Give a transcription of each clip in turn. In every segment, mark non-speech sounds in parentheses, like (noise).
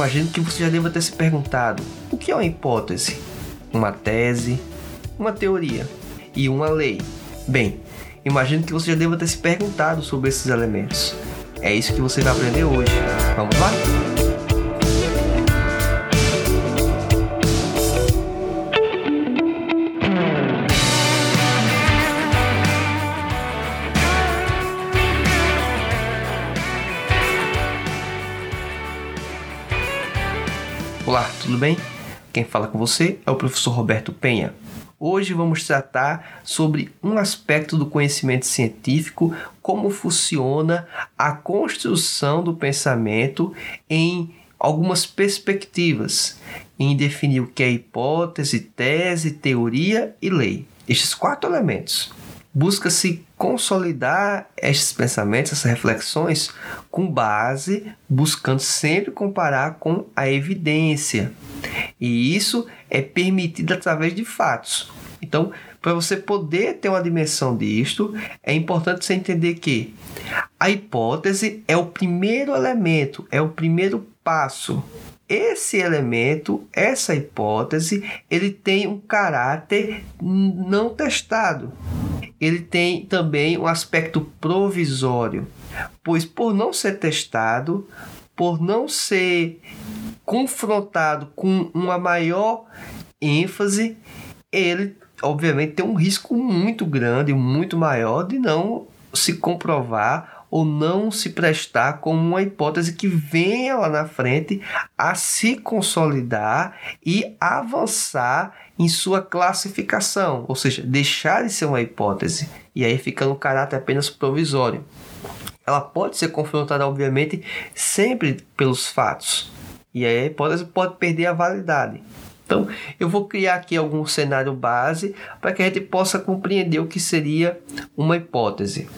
Imagino que você já deva ter se perguntado: o que é uma hipótese? Uma tese? Uma teoria? E uma lei? Bem, imagino que você já deva ter se perguntado sobre esses elementos. É isso que você vai aprender hoje. Vamos lá? Tudo bem? Quem fala com você é o professor Roberto Penha. Hoje vamos tratar sobre um aspecto do conhecimento científico, como funciona a construção do pensamento em algumas perspectivas, em definir o que é hipótese, tese, teoria e lei. Estes quatro elementos busca-se consolidar estes pensamentos, essas reflexões, com base, buscando sempre comparar com a evidência. E isso é permitido através de fatos. Então, para você poder ter uma dimensão disto, é importante você entender que a hipótese é o primeiro elemento, é o primeiro passo. Esse elemento, essa hipótese, ele tem um caráter não testado. Ele tem também um aspecto provisório, pois por não ser testado, por não ser confrontado com uma maior ênfase, ele obviamente tem um risco muito grande, muito maior de não se comprovar ou não se prestar como uma hipótese que venha lá na frente a se consolidar e avançar em sua classificação, ou seja, deixar de ser uma hipótese e aí fica no caráter apenas provisório. Ela pode ser confrontada, obviamente, sempre pelos fatos, e aí a hipótese pode perder a validade. Então, eu vou criar aqui algum cenário base para que a gente possa compreender o que seria uma hipótese.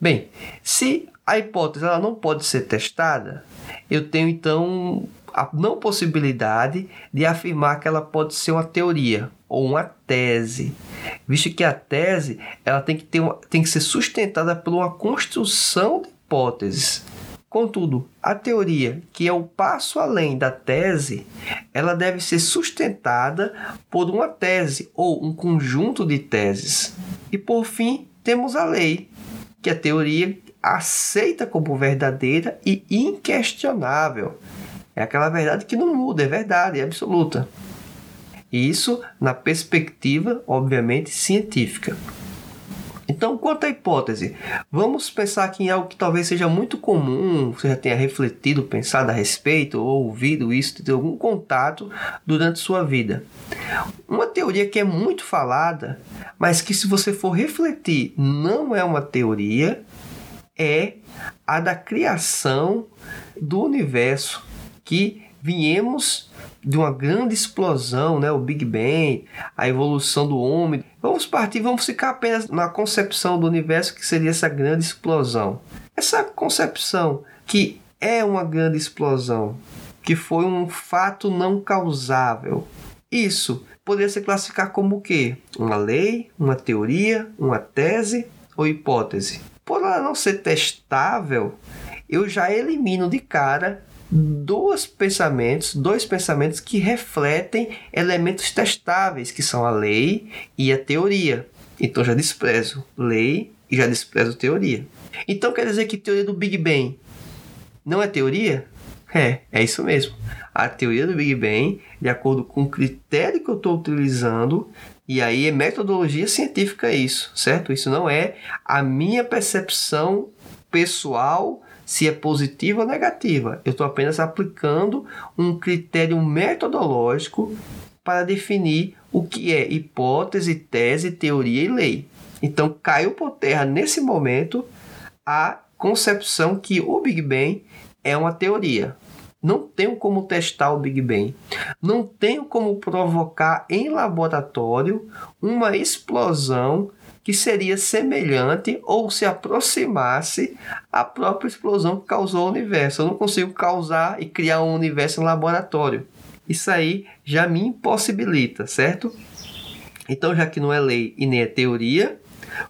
Bem, se a hipótese ela não pode ser testada, eu tenho então a não possibilidade de afirmar que ela pode ser uma teoria ou uma tese, visto que a tese ela tem que, ter uma, tem que ser sustentada por uma construção de hipóteses. Contudo, a teoria, que é o passo além da tese, ela deve ser sustentada por uma tese ou um conjunto de teses. E por fim, temos a lei, que a teoria aceita como verdadeira e inquestionável. É aquela verdade que não muda, é verdade, é absoluta. Isso na perspectiva, obviamente, científica. Então, quanto à hipótese, vamos pensar aqui em algo que talvez seja muito comum, você já tenha refletido, pensado a respeito, ou ouvido isso, ter algum contato durante sua vida. Uma teoria que é muito falada, mas que, se você for refletir, não é uma teoria, é a da criação do universo, que viemos de uma grande explosão, né? o Big Bang, a evolução do homem. Vamos partir, vamos ficar apenas na concepção do universo que seria essa grande explosão. Essa concepção que é uma grande explosão, que foi um fato não causável. Isso poderia se classificar como o quê? Uma lei, uma teoria, uma tese ou hipótese? Por ela não ser testável, eu já elimino de cara dois pensamentos, dois pensamentos que refletem elementos testáveis, que são a lei e a teoria. Então já desprezo lei e já desprezo teoria. Então quer dizer que teoria do Big Bang não é teoria? É, é isso mesmo. A teoria do Big Bang, de acordo com o critério que eu estou utilizando, e aí é metodologia científica isso, certo? Isso não é a minha percepção pessoal se é positiva ou negativa. Eu estou apenas aplicando um critério metodológico para definir o que é hipótese, tese, teoria e lei. Então caiu por terra nesse momento a concepção que o Big Bang é uma teoria. Não tenho como testar o Big Bang. Não tenho como provocar em laboratório uma explosão que seria semelhante ou se aproximasse à própria explosão que causou o universo. Eu não consigo causar e criar um universo em laboratório. Isso aí já me impossibilita, certo? Então, já que não é lei e nem é teoria,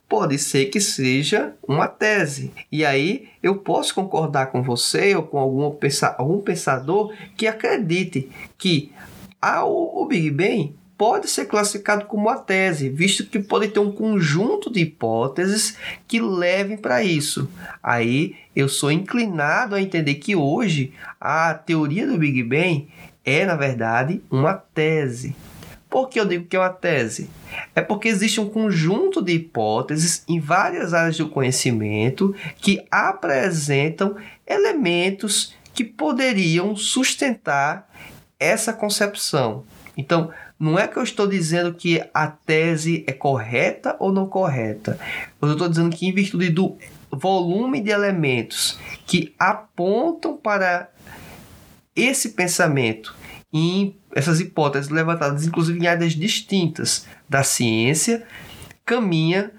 pode ser que seja uma tese. E aí eu posso concordar com você ou com algum, algum pensador que acredite que a, o Big Bang pode ser classificado como uma tese, visto que pode ter um conjunto de hipóteses que levem para isso. Aí eu sou inclinado a entender que hoje a teoria do Big Bang é, na verdade, uma tese. Por que eu digo que é uma tese? É porque existe um conjunto de hipóteses em várias áreas do conhecimento que apresentam elementos que poderiam sustentar essa concepção. Então, não é que eu estou dizendo que a tese é correta ou não correta. Eu estou dizendo que, em virtude do volume de elementos que apontam para esse pensamento e essas hipóteses levantadas, inclusive em áreas distintas da ciência, caminha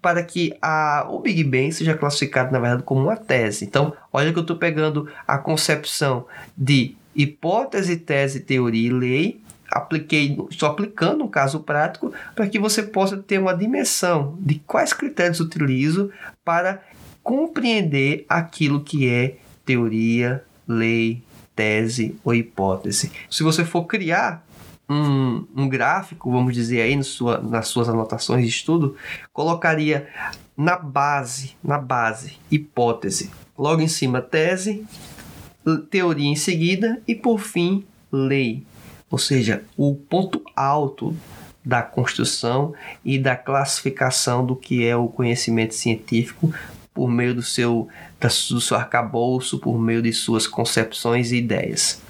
para que a, o Big Bang seja classificado, na verdade, como uma tese. Então, olha que eu estou pegando a concepção de hipótese, tese, teoria e lei apliquei, estou aplicando um caso prático para que você possa ter uma dimensão de quais critérios utilizo para compreender aquilo que é teoria, lei, tese ou hipótese. Se você for criar um, um gráfico, vamos dizer aí, sua, nas suas anotações de estudo, colocaria na base, na base, hipótese. Logo em cima, tese, teoria em seguida e por fim, lei. Ou seja, o ponto alto da construção e da classificação do que é o conhecimento científico por meio do seu, do seu arcabouço, por meio de suas concepções e ideias.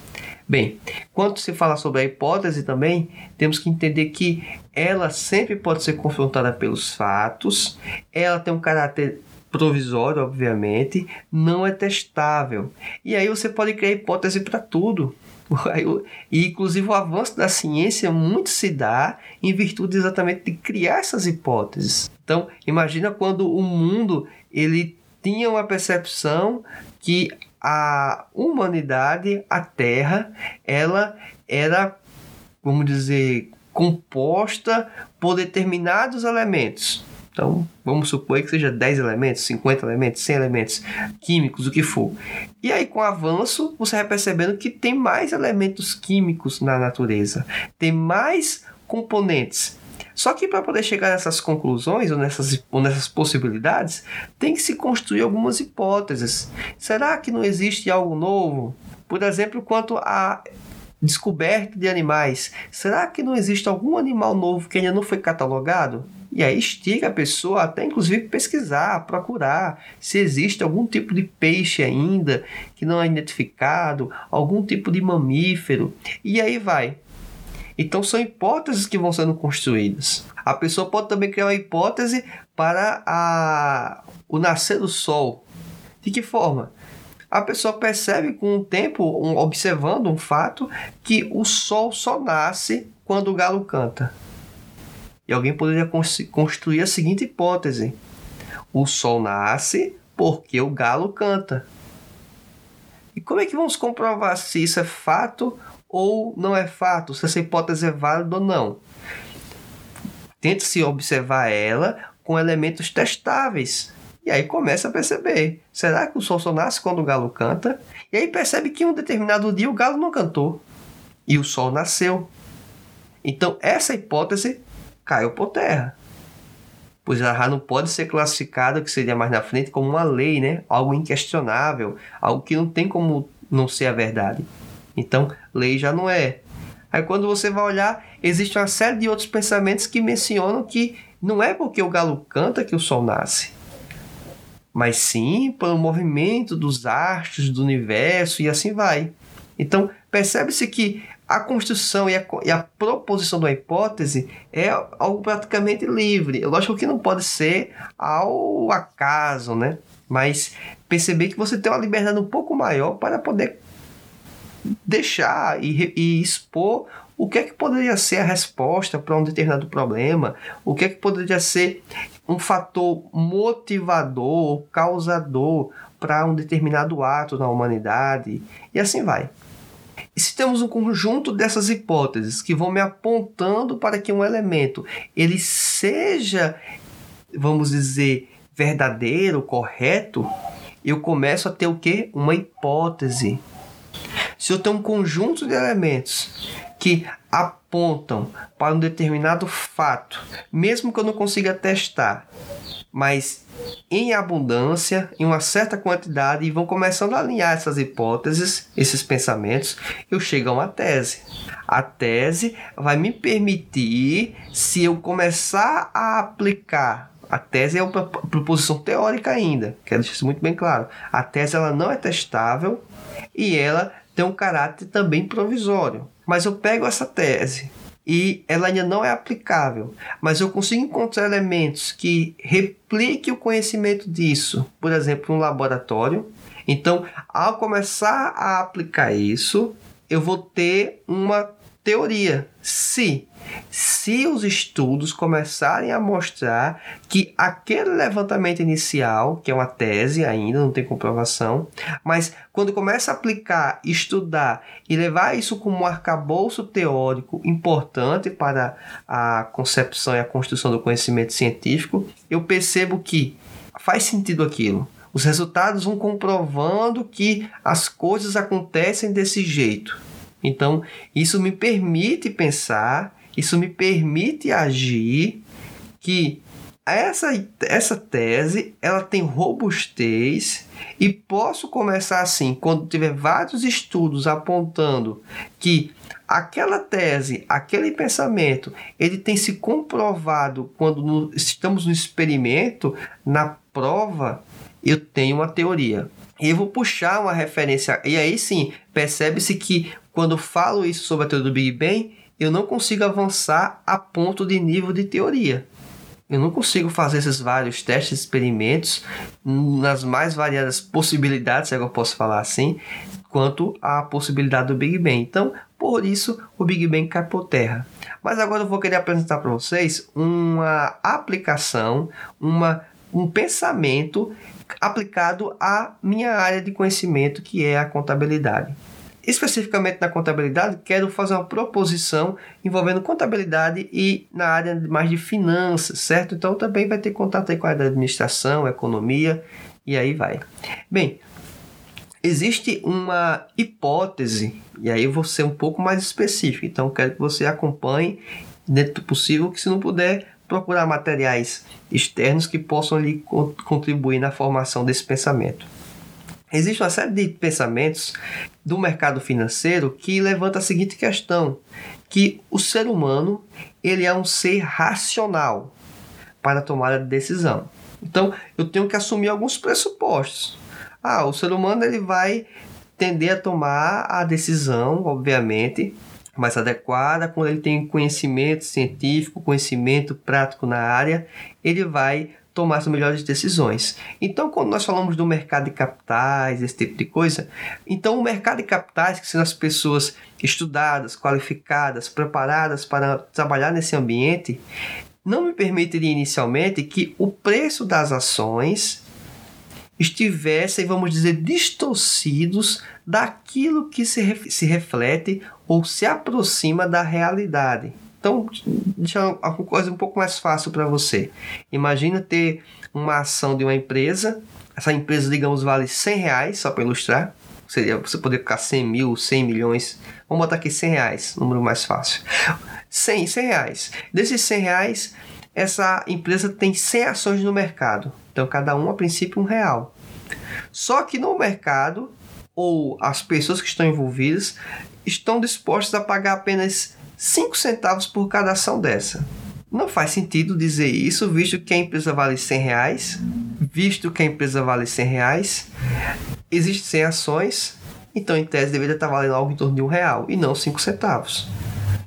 Bem, quando se fala sobre a hipótese também, temos que entender que ela sempre pode ser confrontada pelos fatos, ela tem um caráter provisório, obviamente, não é testável. E aí você pode criar hipótese para tudo. (laughs) E inclusive o avanço da ciência muito se dá em virtude exatamente de criar essas hipóteses. Então, imagina quando o mundo ele tinha uma percepção que a humanidade, a Terra, ela era, vamos dizer, composta por determinados elementos. Então, vamos supor que seja 10 elementos, 50 elementos, 100 elementos químicos, o que for. E aí, com o avanço, você vai percebendo que tem mais elementos químicos na natureza, tem mais componentes. Só que para poder chegar nessas conclusões ou nessas, ou nessas possibilidades, tem que se construir algumas hipóteses. Será que não existe algo novo? Por exemplo, quanto a descoberta de animais. Será que não existe algum animal novo que ainda não foi catalogado? E aí estiga a pessoa até inclusive pesquisar, procurar se existe algum tipo de peixe ainda que não é identificado, algum tipo de mamífero. E aí vai. Então são hipóteses que vão sendo construídas. A pessoa pode também criar uma hipótese para a, o nascer do sol. De que forma? A pessoa percebe com o tempo, um, observando um fato, que o sol só nasce quando o galo canta. E alguém poderia construir a seguinte hipótese: o sol nasce porque o galo canta. E como é que vamos comprovar se isso é fato ou não é fato, se essa hipótese é válida ou não? Tente-se observar ela com elementos testáveis. E aí começa a perceber: será que o sol só nasce quando o galo canta? E aí percebe que em um determinado dia o galo não cantou e o sol nasceu. Então, essa hipótese caiu por terra. Pois ela não pode ser classificada, que seria mais na frente, como uma lei, né? algo inquestionável, algo que não tem como não ser a verdade. Então, lei já não é. Aí, quando você vai olhar, existe uma série de outros pensamentos que mencionam que não é porque o galo canta que o sol nasce, mas sim pelo movimento dos astros do universo e assim vai. Então, percebe-se que a construção e a, e a, proposição uma hipótese é algo praticamente livre. Lógico que não pode ser ao acaso, né? Mas perceber que você tem uma liberdade um pouco maior para poder deixar e, e expor o que é que poderia ser a resposta para um determinado problema, o que é que poderia ser um fator motivador, causador para um determinado ato na humanidade, e assim vai. E se temos um conjunto dessas hipóteses que vão me apontando para que um elemento ele seja, vamos dizer, verdadeiro, correto, eu começo a ter o que? Uma hipótese. Se eu tenho um conjunto de elementos que apontam para um determinado fato, mesmo que eu não consiga testar, mas em abundância, em uma certa quantidade, e vão começando a alinhar essas hipóteses, esses pensamentos, eu chego a uma tese. A tese vai me permitir, se eu começar a aplicar a tese é uma proposição teórica ainda, quero deixar isso muito bem claro. A tese ela não é testável e ela tem um caráter também provisório. Mas eu pego essa tese e ela ainda não é aplicável, mas eu consigo encontrar elementos que repliquem o conhecimento disso, por exemplo, um laboratório. Então, ao começar a aplicar isso, eu vou ter uma teoria. Se se os estudos começarem a mostrar que aquele levantamento inicial, que é uma tese ainda, não tem comprovação, mas quando começa a aplicar, estudar e levar isso como um arcabouço teórico importante para a concepção e a construção do conhecimento científico, eu percebo que faz sentido aquilo. Os resultados vão comprovando que as coisas acontecem desse jeito. Então, isso me permite pensar, isso me permite agir que essa, essa tese ela tem robustez e posso começar assim quando tiver vários estudos apontando que aquela tese, aquele pensamento, ele tem se comprovado quando no, estamos no experimento, na prova, eu tenho uma teoria. E eu vou puxar uma referência, e aí sim, percebe-se que quando falo isso sobre a teoria do Big Bang, eu não consigo avançar a ponto de nível de teoria. Eu não consigo fazer esses vários testes, experimentos nas mais variadas possibilidades, se é eu posso falar assim, quanto à possibilidade do Big Bang. Então, por isso, o Big Bang cai por terra. Mas agora eu vou querer apresentar para vocês uma aplicação, uma, um pensamento aplicado à minha área de conhecimento, que é a contabilidade. Especificamente na contabilidade, quero fazer uma proposição envolvendo contabilidade e na área mais de finanças, certo? Então também vai ter contato aí com a área da administração, economia e aí vai. Bem, existe uma hipótese, e aí eu vou ser um pouco mais específico, então quero que você acompanhe dentro do possível, que se não puder, procurar materiais externos que possam lhe contribuir na formação desse pensamento. Existe uma série de pensamentos do mercado financeiro que levanta a seguinte questão, que o ser humano ele é um ser racional para a tomada de decisão. Então, eu tenho que assumir alguns pressupostos. Ah, o ser humano ele vai tender a tomar a decisão, obviamente, mais adequada, quando ele tem conhecimento científico, conhecimento prático na área, ele vai tomar as melhores decisões. Então, quando nós falamos do mercado de capitais, esse tipo de coisa, então o mercado de capitais, que são as pessoas estudadas, qualificadas, preparadas para trabalhar nesse ambiente, não me permitiria inicialmente que o preço das ações estivessem, vamos dizer, distorcidos daquilo que se, se reflete ou se aproxima da realidade. Então, deixa uma coisa um pouco mais fácil para você. Imagina ter uma ação de uma empresa, essa empresa, digamos, vale 100 reais, só para ilustrar. Seria você poder ficar 100 mil, 100 milhões. Vamos botar aqui 100 reais, número mais fácil. 100, 100 reais. Desses 100 reais, essa empresa tem 100 ações no mercado. Então, cada um, a princípio, um real. Só que no mercado, ou as pessoas que estão envolvidas, estão dispostas a pagar apenas 5 centavos por cada ação dessa. Não faz sentido dizer isso, visto que a empresa vale 100 reais, visto que a empresa vale 100 reais, existem 100 ações então em tese deveria estar valendo algo em torno de um real e não cinco centavos.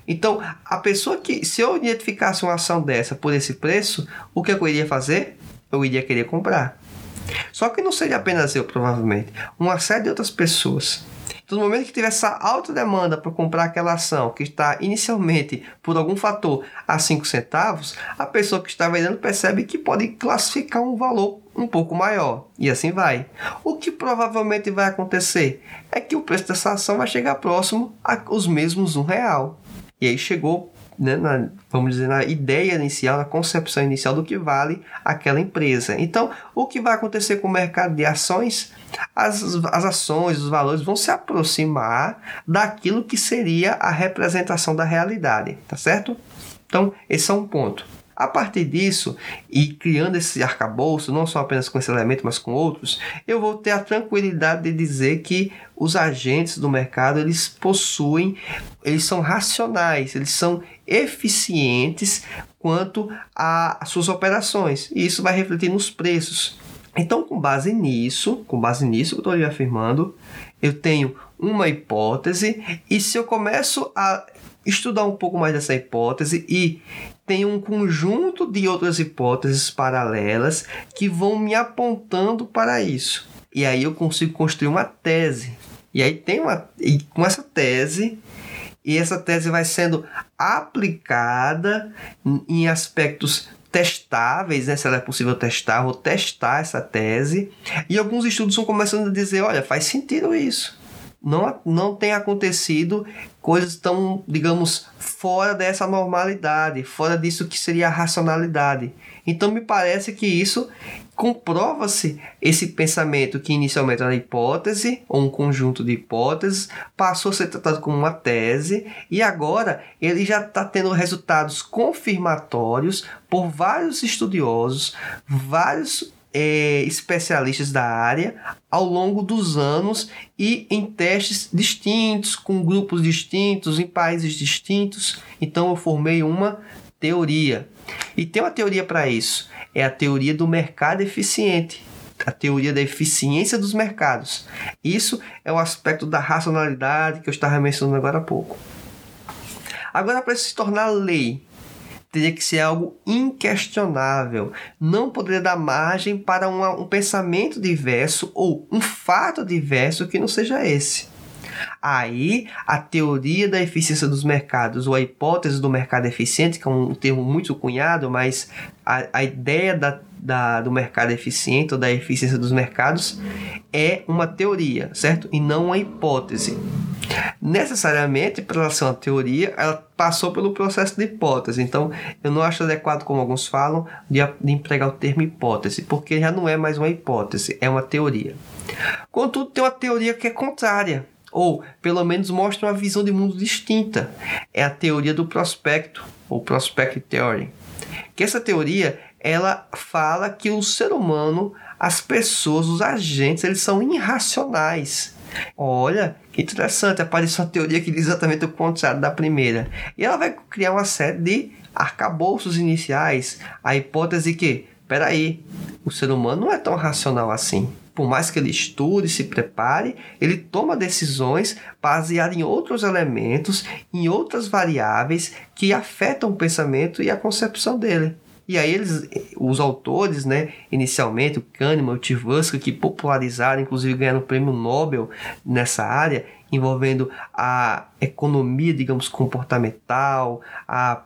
Então, a pessoa que, se eu identificasse uma ação dessa por esse preço, o que eu iria fazer? Eu iria querer comprar. Só que não seria apenas eu, provavelmente, uma série de outras pessoas. Então, no momento que tiver essa alta demanda para comprar aquela ação que está inicialmente, por algum fator, a 5 centavos, a pessoa que está vendendo percebe que pode classificar um valor um pouco maior. E assim vai. O que provavelmente vai acontecer é que o preço dessa ação vai chegar próximo aos mesmos um real. E aí chegou né, na, vamos dizer, na ideia inicial, na concepção inicial do que vale aquela empresa. Então, o que vai acontecer com o mercado de ações? As, as ações, os valores vão se aproximar daquilo que seria a representação da realidade, tá certo? Então, esse é um ponto. A partir disso, e criando esse arcabouço, não só apenas com esse elemento, mas com outros, eu vou ter a tranquilidade de dizer que os agentes do mercado, eles possuem, eles são racionais, eles são eficientes quanto às suas operações. E isso vai refletir nos preços. Então, com base nisso, com base nisso que eu estou afirmando, eu tenho uma hipótese e se eu começo a estudar um pouco mais dessa hipótese e tem um conjunto de outras hipóteses paralelas que vão me apontando para isso. E aí eu consigo construir uma tese. E aí tem uma e com essa tese e essa tese vai sendo aplicada em aspectos testáveis, né? se ela é possível testar, vou testar essa tese. E alguns estudos estão começando a dizer, olha, faz sentido isso não, não tem acontecido coisas tão, digamos, fora dessa normalidade, fora disso que seria a racionalidade. Então me parece que isso comprova-se esse pensamento que inicialmente era hipótese ou um conjunto de hipóteses passou a ser tratado como uma tese e agora ele já está tendo resultados confirmatórios por vários estudiosos, vários é, especialistas da área ao longo dos anos e em testes distintos, com grupos distintos, em países distintos. Então eu formei uma teoria. E tem uma teoria para isso. É a teoria do mercado eficiente. A teoria da eficiência dos mercados. Isso é o aspecto da racionalidade que eu estava mencionando agora há pouco. Agora, para se tornar lei, teria que ser algo inquestionável. Não poderia dar margem para uma, um pensamento diverso ou um fato diverso que não seja esse. Aí, a teoria da eficiência dos mercados, ou a hipótese do mercado eficiente, que é um termo muito cunhado, mas a, a ideia da, da, do mercado eficiente ou da eficiência dos mercados é uma teoria, certo? E não uma hipótese. Necessariamente, para ela ser uma teoria, ela passou pelo processo de hipótese. Então, eu não acho adequado, como alguns falam, de, de empregar o termo hipótese, porque já não é mais uma hipótese, é uma teoria. Contudo, tem uma teoria que é contrária, ou pelo menos mostra uma visão de mundo distinta. É a teoria do prospecto, ou prospect theory. Que essa teoria, ela fala que o ser humano, as pessoas, os agentes, eles são irracionais Olha, interessante, apareceu uma teoria que diz exatamente o contrário da primeira. E ela vai criar uma série de arcabouços iniciais. A hipótese que, peraí, o ser humano não é tão racional assim. Por mais que ele estude, se prepare, ele toma decisões baseadas em outros elementos, em outras variáveis que afetam o pensamento e a concepção dele. E aí eles, os autores, né, inicialmente, o Kahneman, o Tversky, que popularizaram, inclusive ganharam o prêmio Nobel nessa área, envolvendo a economia, digamos, comportamental, a,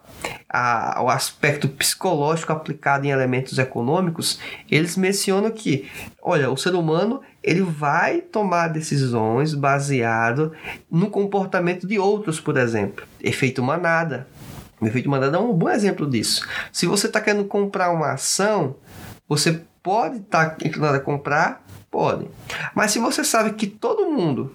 a, o aspecto psicológico aplicado em elementos econômicos, eles mencionam que, olha, o ser humano ele vai tomar decisões baseado no comportamento de outros, por exemplo, efeito manada. O efeito manada é um bom exemplo disso. Se você está querendo comprar uma ação, você pode estar tá inclinado a comprar? Pode. Mas se você sabe que todo mundo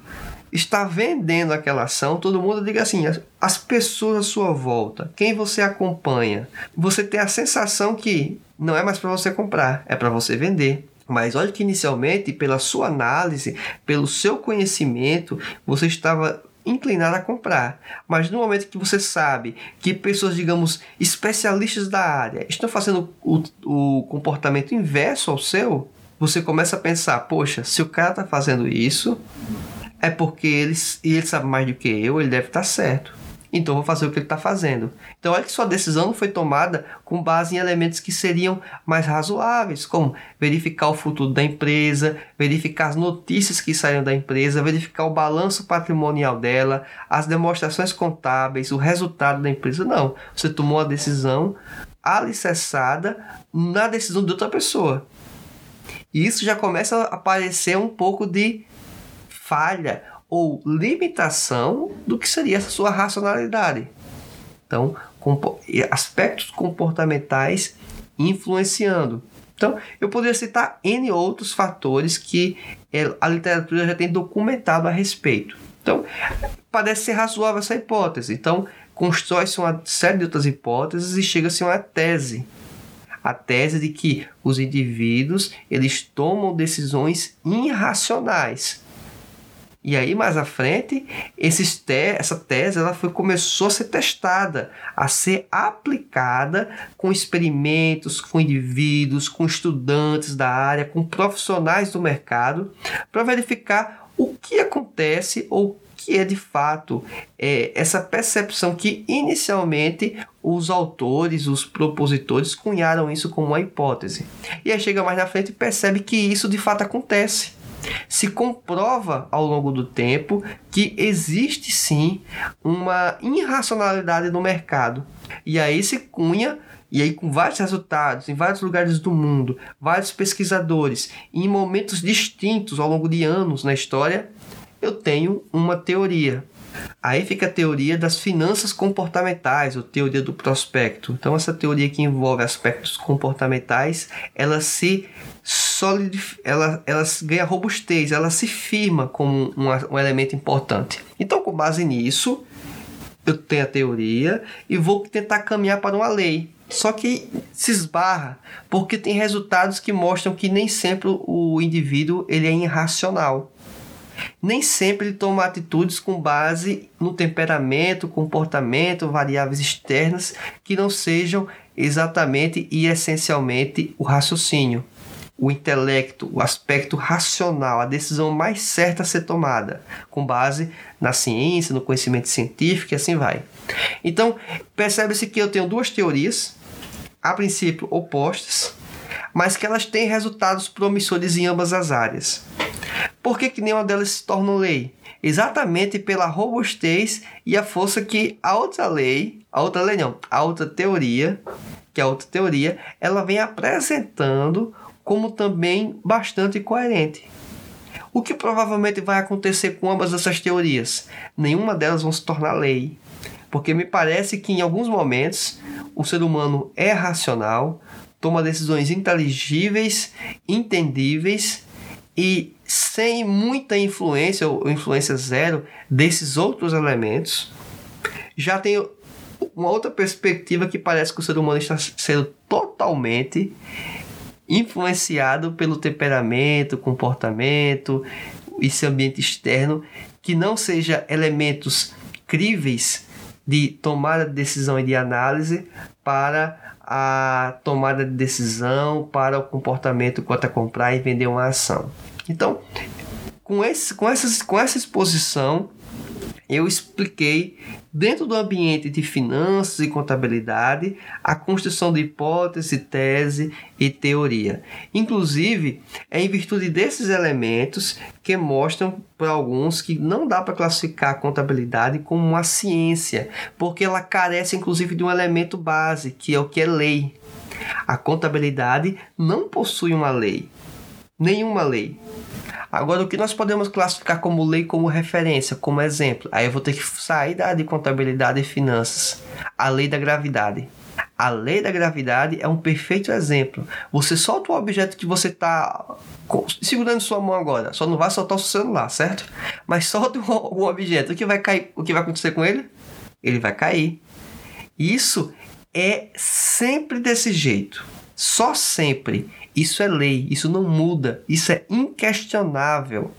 está vendendo aquela ação, todo mundo diga assim, as, as pessoas à sua volta, quem você acompanha, você tem a sensação que não é mais para você comprar, é para você vender. Mas olha que inicialmente, pela sua análise, pelo seu conhecimento, você estava inclinado a comprar. Mas no momento que você sabe que pessoas, digamos, especialistas da área estão fazendo o, o comportamento inverso ao seu, você começa a pensar: poxa, se o cara está fazendo isso, é porque ele, ele sabe mais do que eu, ele deve estar certo. Então vou fazer o que ele está fazendo. Então olha que sua decisão foi tomada com base em elementos que seriam mais razoáveis, como verificar o futuro da empresa, verificar as notícias que saíram da empresa, verificar o balanço patrimonial dela, as demonstrações contábeis, o resultado da empresa. Não, você tomou a decisão alicerçada na decisão de outra pessoa. E isso já começa a aparecer um pouco de falha ou limitação do que seria essa sua racionalidade. Então, aspectos comportamentais influenciando. Então, eu poderia citar N outros fatores que é, a literatura já tem documentado a respeito. Então, parece ser razoável essa hipótese. Então, constrói-se uma série de outras hipóteses e chega-se a uma tese. A tese de que os indivíduos eles tomam decisões irracionais e aí mais à frente, te essa tese ela foi, começou a ser testada, a ser aplicada com experimentos, com indivíduos, com estudantes da área, com profissionais do mercado, para verificar o que acontece ou que é de fato é, essa percepção que inicialmente os autores, os propositores cunharam isso como uma hipótese. E aí chega mais na frente e percebe que isso de fato acontece se comprova ao longo do tempo que existe sim uma irracionalidade no mercado. E aí se cunha e aí, com vários resultados em vários lugares do mundo, vários pesquisadores, em momentos distintos ao longo de anos na história, eu tenho uma teoria. Aí fica a teoria das finanças comportamentais, ou teoria do prospecto. Então, essa teoria que envolve aspectos comportamentais, ela se solidif ela, ela ganha robustez, ela se firma como um, um elemento importante. Então, com base nisso, eu tenho a teoria e vou tentar caminhar para uma lei. Só que se esbarra, porque tem resultados que mostram que nem sempre o indivíduo ele é irracional. Nem sempre ele toma atitudes com base no temperamento, comportamento, variáveis externas que não sejam exatamente e essencialmente o raciocínio o intelecto, o aspecto racional, a decisão mais certa a ser tomada, com base na ciência, no conhecimento científico e assim vai. Então, percebe-se que eu tenho duas teorias, a princípio opostas, mas que elas têm resultados promissores em ambas as áreas. Por que, que nenhuma delas se torna lei? Exatamente pela robustez e a força que a outra lei, a outra lei não, a outra teoria, que é a outra teoria, ela vem apresentando como também bastante coerente. O que provavelmente vai acontecer com ambas essas teorias? Nenhuma delas vão se tornar lei, porque me parece que em alguns momentos o ser humano é racional, toma decisões inteligíveis, entendíveis e sem muita influência ou influência zero desses outros elementos. Já tem uma outra perspectiva que parece que o ser humano está sendo totalmente influenciado pelo temperamento, comportamento, esse ambiente externo, que não seja elementos críveis de tomada de decisão e de análise para a tomada de decisão, para o comportamento quanto a comprar e vender uma ação. Então, com, esse, com, essas, com essa exposição, eu expliquei dentro do ambiente de finanças e contabilidade a construção de hipótese, tese e teoria. Inclusive, é em virtude desses elementos que mostram para alguns que não dá para classificar a contabilidade como uma ciência, porque ela carece inclusive de um elemento base, que é o que é lei. A contabilidade não possui uma lei, nenhuma lei. Agora, o que nós podemos classificar como lei, como referência, como exemplo? Aí eu vou ter que sair da de contabilidade e finanças. A lei da gravidade. A lei da gravidade é um perfeito exemplo. Você solta o objeto que você está segurando sua mão agora. Só não vai soltar o seu celular, certo? Mas solta (laughs) o objeto. O que vai cair? O que vai acontecer com ele? Ele vai cair. Isso é sempre desse jeito. Só sempre. Isso é lei, isso não muda, isso é inquestionável.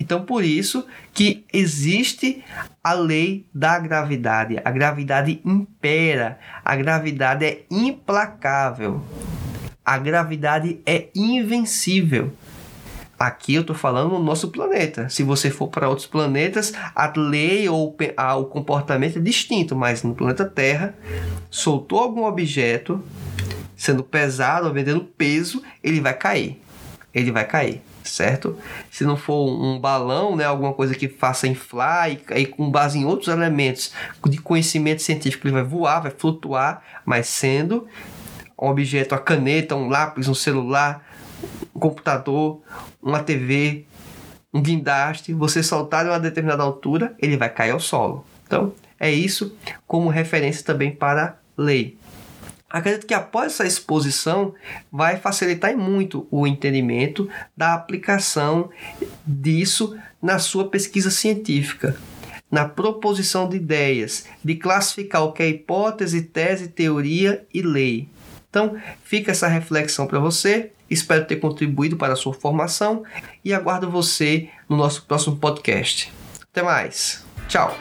Então, por isso que existe a lei da gravidade. A gravidade impera, a gravidade é implacável, a gravidade é invencível. Aqui eu estou falando no nosso planeta. Se você for para outros planetas, a lei ou o comportamento é distinto, mas no planeta Terra, soltou algum objeto, sendo pesado ou vendendo peso, ele vai cair. Ele vai cair, certo? Se não for um balão, né, alguma coisa que faça inflar e, e com base em outros elementos de conhecimento científico, ele vai voar, vai flutuar, mas sendo um objeto, a caneta, um lápis, um celular, um computador, uma TV, um guindaste, você soltar em uma determinada altura, ele vai cair ao solo. Então, é isso como referência também para lei. Acredito que após essa exposição vai facilitar muito o entendimento da aplicação disso na sua pesquisa científica, na proposição de ideias, de classificar o que é hipótese, tese, teoria e lei. Então, fica essa reflexão para você. Espero ter contribuído para a sua formação e aguardo você no nosso próximo podcast. Até mais. Tchau.